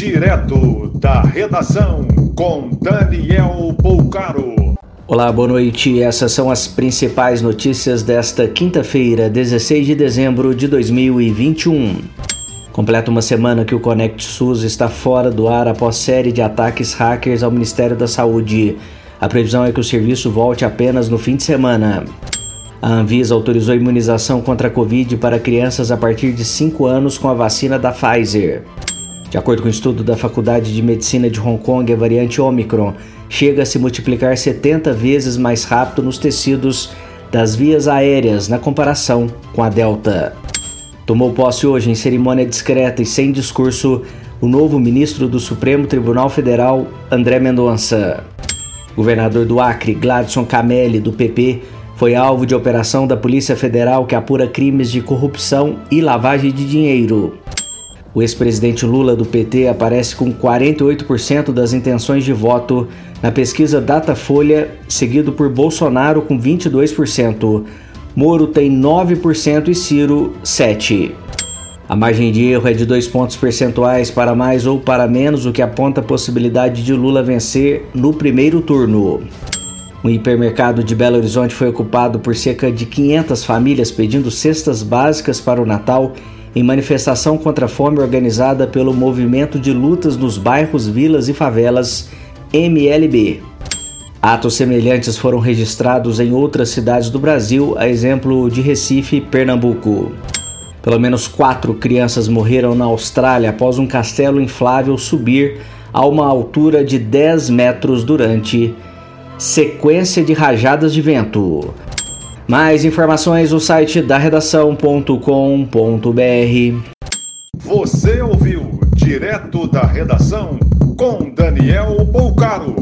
Direto da redação com Daniel Poucaro. Olá, boa noite. Essas são as principais notícias desta quinta-feira, 16 de dezembro de 2021. Completa uma semana que o Conect SUS está fora do ar após série de ataques hackers ao Ministério da Saúde. A previsão é que o serviço volte apenas no fim de semana. A Anvisa autorizou a imunização contra a Covid para crianças a partir de 5 anos com a vacina da Pfizer. De acordo com o um estudo da Faculdade de Medicina de Hong Kong, a variante Omicron chega a se multiplicar 70 vezes mais rápido nos tecidos das vias aéreas na comparação com a Delta. Tomou posse hoje em cerimônia discreta e sem discurso o novo ministro do Supremo Tribunal Federal, André Mendonça. Governador do Acre, Gladson Camelli, do PP, foi alvo de operação da Polícia Federal que apura crimes de corrupção e lavagem de dinheiro. O ex-presidente Lula do PT aparece com 48% das intenções de voto na pesquisa Datafolha, seguido por Bolsonaro com 22%. Moro tem 9% e Ciro 7%. A margem de erro é de dois pontos percentuais para mais ou para menos, o que aponta a possibilidade de Lula vencer no primeiro turno. Um hipermercado de Belo Horizonte foi ocupado por cerca de 500 famílias pedindo cestas básicas para o Natal em manifestação contra a fome organizada pelo Movimento de Lutas nos Bairros, Vilas e Favelas, MLB. Atos semelhantes foram registrados em outras cidades do Brasil, a exemplo de Recife e Pernambuco. Pelo menos quatro crianças morreram na Austrália após um castelo inflável subir a uma altura de 10 metros durante sequência de rajadas de vento. Mais informações no site da redação.com.br. Você ouviu direto da redação com Daniel Bolcaro.